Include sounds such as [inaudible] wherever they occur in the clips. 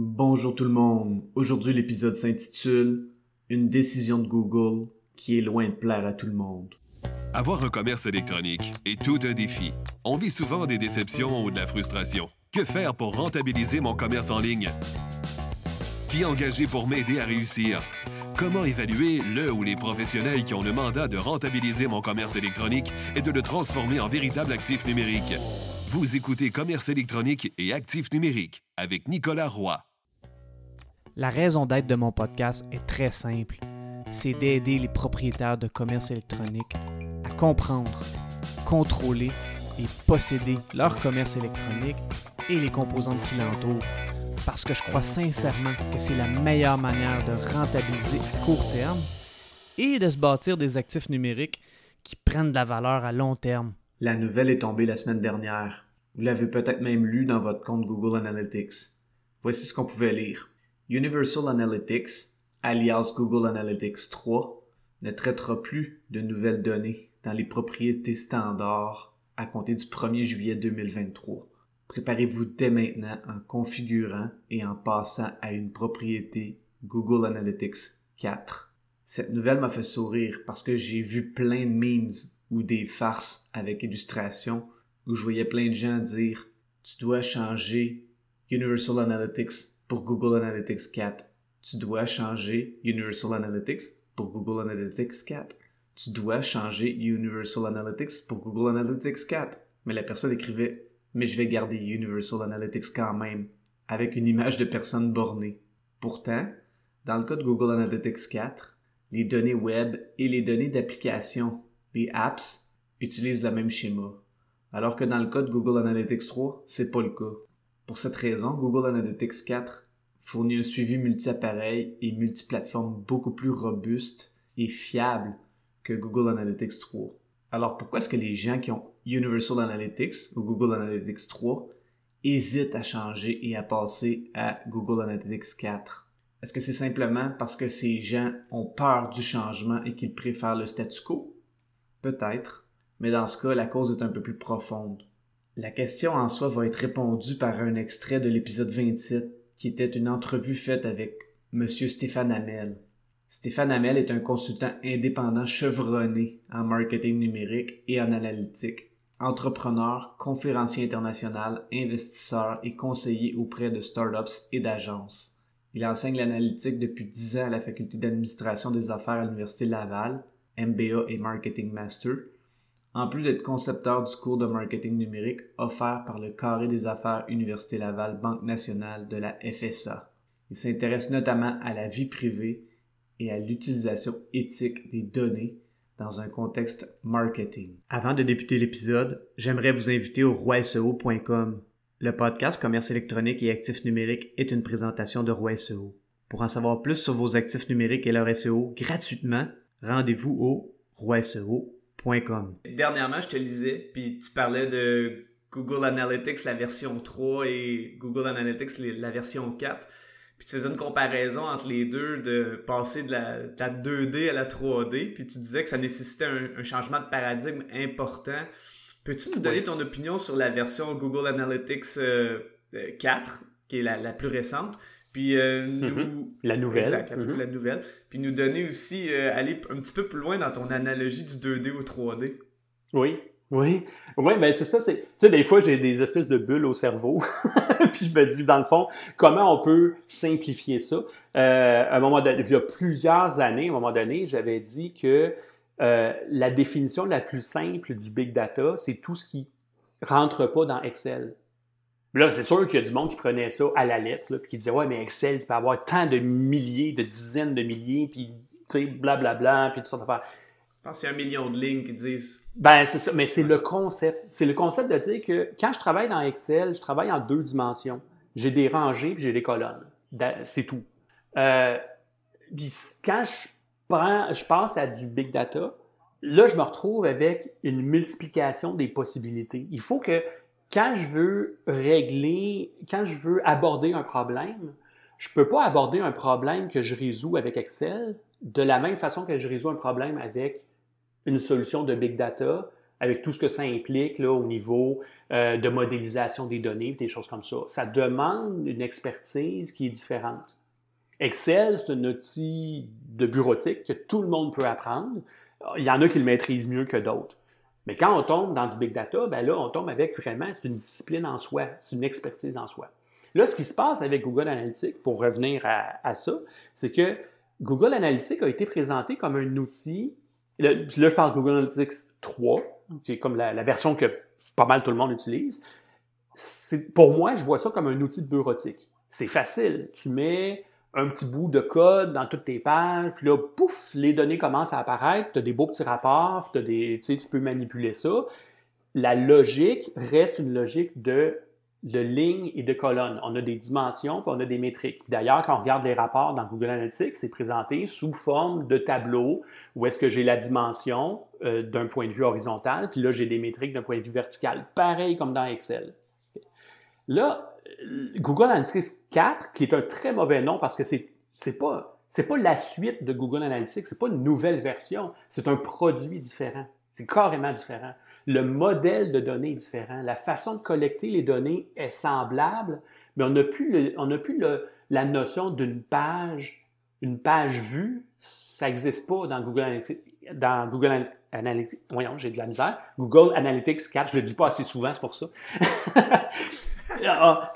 Bonjour tout le monde. Aujourd'hui, l'épisode s'intitule Une décision de Google qui est loin de plaire à tout le monde. Avoir un commerce électronique est tout un défi. On vit souvent des déceptions ou de la frustration. Que faire pour rentabiliser mon commerce en ligne? Qui engager pour m'aider à réussir? Comment évaluer le ou les professionnels qui ont le mandat de rentabiliser mon commerce électronique et de le transformer en véritable actif numérique? Vous écoutez Commerce électronique et actif numérique avec Nicolas Roy. La raison d'être de mon podcast est très simple. C'est d'aider les propriétaires de commerce électronique à comprendre, contrôler et posséder leur commerce électronique et les composantes qui l'entourent. Parce que je crois sincèrement que c'est la meilleure manière de rentabiliser à court terme et de se bâtir des actifs numériques qui prennent de la valeur à long terme. La nouvelle est tombée la semaine dernière. Vous l'avez peut-être même lu dans votre compte Google Analytics. Voici ce qu'on pouvait lire. Universal Analytics, alias Google Analytics 3, ne traitera plus de nouvelles données dans les propriétés standards à compter du 1er juillet 2023. Préparez-vous dès maintenant en configurant et en passant à une propriété Google Analytics 4. Cette nouvelle m'a fait sourire parce que j'ai vu plein de memes ou des farces avec illustration où je voyais plein de gens dire tu dois changer Universal Analytics pour Google Analytics 4. Tu dois changer Universal Analytics pour Google Analytics 4. Tu dois changer Universal Analytics pour Google Analytics 4. Mais la personne écrivait mais je vais garder Universal Analytics quand même avec une image de personne bornée. Pourtant, dans le cas de Google Analytics 4, les données web et les données d'application les apps utilisent le même schéma. Alors que dans le cas de Google Analytics 3, c'est pas le cas. Pour cette raison, Google Analytics 4 fournit un suivi multi-appareil et multiplateforme beaucoup plus robuste et fiable que Google Analytics 3. Alors pourquoi est-ce que les gens qui ont Universal Analytics ou Google Analytics 3 hésitent à changer et à passer à Google Analytics 4? Est-ce que c'est simplement parce que ces gens ont peur du changement et qu'ils préfèrent le statu quo? Peut-être, mais dans ce cas, la cause est un peu plus profonde. La question en soi va être répondue par un extrait de l'épisode 27, qui était une entrevue faite avec M. Stéphane Hamel. Stéphane Hamel est un consultant indépendant chevronné en marketing numérique et en analytique, entrepreneur, conférencier international, investisseur et conseiller auprès de startups et d'agences. Il enseigne l'analytique depuis 10 ans à la faculté d'administration des affaires à l'Université Laval MBA et Marketing Master, en plus d'être concepteur du cours de marketing numérique offert par le Carré des affaires Université Laval Banque nationale de la FSA. Il s'intéresse notamment à la vie privée et à l'utilisation éthique des données dans un contexte marketing. Avant de débuter l'épisode, j'aimerais vous inviter au roiseo.com. Le podcast Commerce électronique et actifs numériques est une présentation de Roi Pour en savoir plus sur vos actifs numériques et leur SEO gratuitement, rendez-vous au roiseo.com. Dernièrement, je te lisais, puis tu parlais de Google Analytics, la version 3, et Google Analytics, la version 4. Puis tu faisais une comparaison entre les deux, de passer de la, 2D à la 3D, puis tu disais que ça nécessitait un, changement de paradigme important. Peux-tu nous donner ton opinion sur la version Google Analytics 4, euh, euh, qui est la, la plus récente? Puis euh, nous... Mhm. La nouvelle. Exact, la, mhm. nouvelle. Puis nous donner aussi, euh, aller un petit peu plus loin dans ton analogie du 2D au 3D. Oui, oui. Oui, ben c'est ça. Tu sais, des fois, j'ai des espèces de bulles au cerveau. [laughs] puis je me dis, dans le fond, comment on peut simplifier ça? Euh, à un moment donné, il y a plusieurs années, à un moment donné, j'avais dit que la définition la plus simple du big data, c'est tout ce qui rentre pas dans Excel. Là, c'est sûr qu'il y a du monde qui prenait ça à la lettre, là, puis qui disait Ouais, mais Excel, tu peux avoir tant de milliers, de dizaines de milliers, puis tu sais, blablabla, puis tout ça. Je pense qu'il y a un million de lignes qui disent. Ben, c'est ça, mais c'est le concept. C'est le concept de dire que quand je travaille dans Excel, je travaille en deux dimensions. J'ai des rangées, puis j'ai des colonnes. C'est tout. Euh, puis quand je, prends, je passe à du big data, là, je me retrouve avec une multiplication des possibilités. Il faut que quand je veux régler, quand je veux aborder un problème, je ne peux pas aborder un problème que je résous avec Excel de la même façon que je résous un problème avec une solution de big data avec tout ce que ça implique là, au niveau euh, de modélisation des données, des choses comme ça. Ça demande une expertise qui est différente. Excel, c'est un outil de bureautique que tout le monde peut apprendre. Il y en a qui le maîtrisent mieux que d'autres. Mais quand on tombe dans du big data, ben là, on tombe avec vraiment, c'est une discipline en soi, c'est une expertise en soi. Là, ce qui se passe avec Google Analytics, pour revenir à, ça, c'est que Google Analytics a été présenté comme un outil. Là, je parle de Google Analytics 3, qui est comme la, la version que pas mal tout le monde utilise. Pour moi, je vois ça comme un outil de bureautique. C'est facile. Tu mets un petit bout de code dans toutes tes pages, puis là, pouf, les données commencent à apparaître, tu as des beaux petits rapports, as des, tu peux manipuler ça. La logique reste une logique de, lignes et de colonnes. On a des dimensions, puis on a des métriques. D'ailleurs, quand on regarde les rapports dans Google Analytics, c'est présenté sous forme de tableau où est-ce que j'ai la dimension euh, d'un point de vue horizontal, puis là, j'ai des métriques d'un point de vue vertical. Pareil comme dans Excel. Là, Google Analytics 4, qui est un très mauvais nom parce que c'est c'est pas c'est pas la suite de Google Analytics, c'est pas une nouvelle version, c'est un produit différent. C'est carrément différent. Le modèle de données est différent. La façon de collecter les données est semblable, mais on n'a plus, on a plus la notion d'une page, une page vue. Ça n'existe pas dans Google Analytics. Dans Google Analytics, voyons, j'ai de la misère. Google Analytics 4, je le dis pas assez souvent, c'est pour ça. [laughs]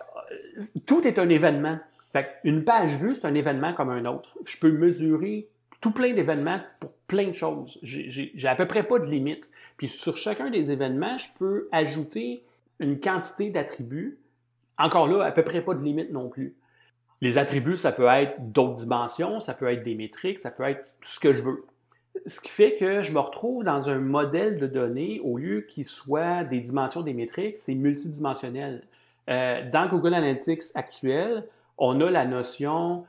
Tout est un événement. une page vue, c'est un événement comme un autre. Je peux mesurer tout plein d'événements pour plein de choses. J'ai à peu près pas de limite. Puis sur chacun des événements, je peux ajouter une quantité d'attributs. Encore là, à peu près pas de limite non plus. Les attributs, ça peut être d'autres dimensions, ça peut être des métriques, ça peut être tout ce que je veux. Ce qui fait que je me retrouve dans un modèle de données, au lieu qu'il soit des dimensions des métriques, c'est multidimensionnel. Euh, dans Google Analytics actuel, on a la notion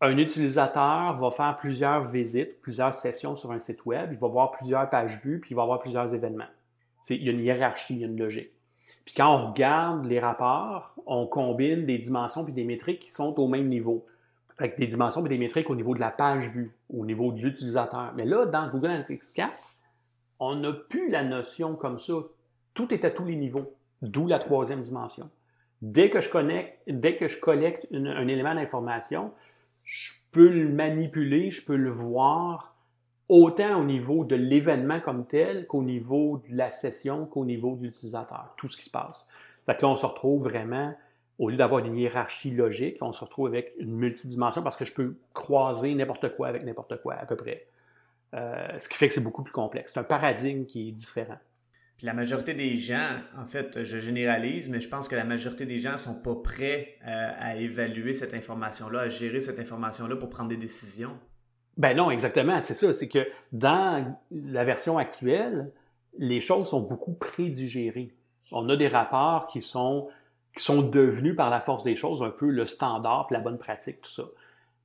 un utilisateur va faire plusieurs visites, plusieurs sessions sur un site web, il va voir plusieurs pages vues, puis il va voir plusieurs événements. il y a une hiérarchie, il y a une logique. Puis quand on regarde les rapports, on combine des dimensions puis des métriques qui sont au même niveau. Avec des dimensions et des métriques au niveau de la page vue, au niveau de l'utilisateur. Mais là, dans Google Analytics 4, on n'a plus la notion comme ça. Tout est à tous les niveaux, d'où la troisième dimension. Dès que je, connecte, dès que je collecte un élément d'information, je peux le manipuler, je peux le voir autant au niveau de l'événement comme tel qu'au niveau de la session, qu'au niveau de l'utilisateur, tout ce qui se passe. Fait que là, on se retrouve vraiment, au lieu d'avoir une hiérarchie logique, on se retrouve avec une multidimension parce que je peux croiser n'importe quoi avec n'importe quoi, à peu près. Euh, ce qui fait que c'est beaucoup plus complexe. C'est un paradigme qui est différent. La majorité des gens, en fait, je généralise, mais je pense que la majorité des gens ne sont pas prêts euh, à évaluer cette information-là, à gérer cette information-là pour prendre des décisions. Ben non, exactement. C'est ça. C'est que dans la version actuelle, les choses sont beaucoup prédigérées. On a des rapports qui sont, qui sont devenus par la force des choses un peu le standard, la bonne pratique, tout ça.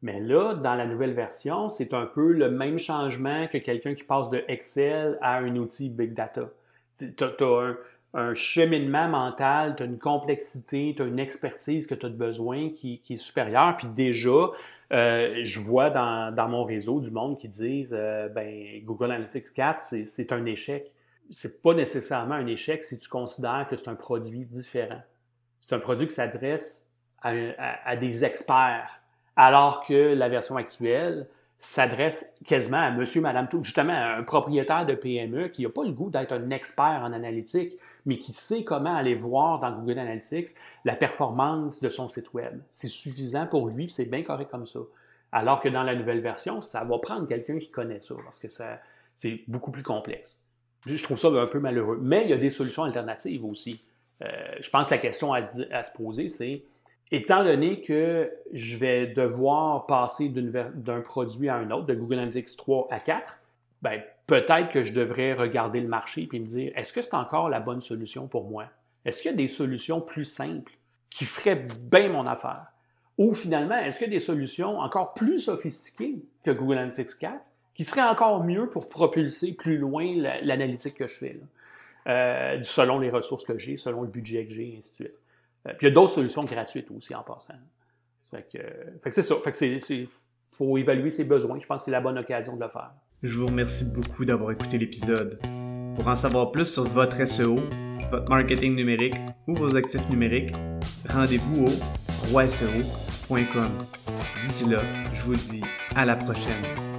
Mais là, dans la nouvelle version, c'est un peu le même changement que quelqu'un qui passe de Excel à un outil Big Data tu as, un, cheminement mental, tu as une complexité, tu as une expertise que tu as besoin qui, est supérieure. Puis déjà, euh, je vois dans, mon réseau du monde qui disent euh, ben, Google Analytics 4, c'est un échec. C'est pas nécessairement un échec si tu considères que c'est un produit différent. C'est un produit qui s'adresse à, des experts. Alors que la version actuelle, s'adresse quasiment à monsieur, madame, tout, justement à un propriétaire de PME qui n'a pas le goût d'être un expert en analytique, mais qui sait comment aller voir dans Google Analytics la performance de son site web. C'est suffisant pour lui, c'est bien correct comme ça. Alors que dans la nouvelle version, ça va prendre quelqu'un qui connaît ça, parce que c'est beaucoup plus complexe. Je trouve ça un peu malheureux. Mais il y a des solutions alternatives aussi. Euh, je pense que la question à se poser, c'est étant donné que je vais devoir passer d'un produit à un autre, de Google Analytics 3 à 4, ben, peut-être que je devrais regarder le marché et me dire, est-ce que c'est encore la bonne solution pour moi? Est-ce qu'il y a des solutions plus simples qui feraient bien mon affaire? Ou finalement, est-ce qu'il y a des solutions encore plus sophistiquées que Google Analytics 4 qui seraient encore mieux pour propulser plus loin l'analytique que je fais, euh, selon les ressources que j'ai, selon le budget que j'ai, ainsi de suite. Euh, puis il y a d'autres solutions gratuites aussi en passant. Fait que, fait que c'est ça. Fait que c'est, faut évaluer ses besoins. Je pense que c'est la bonne occasion de le faire. Je vous remercie beaucoup d'avoir écouté l'épisode. Pour en savoir plus sur votre SEO, votre marketing numérique ou vos actifs numériques, rendez-vous au roiseo.com. D'ici là, je vous dis à la prochaine.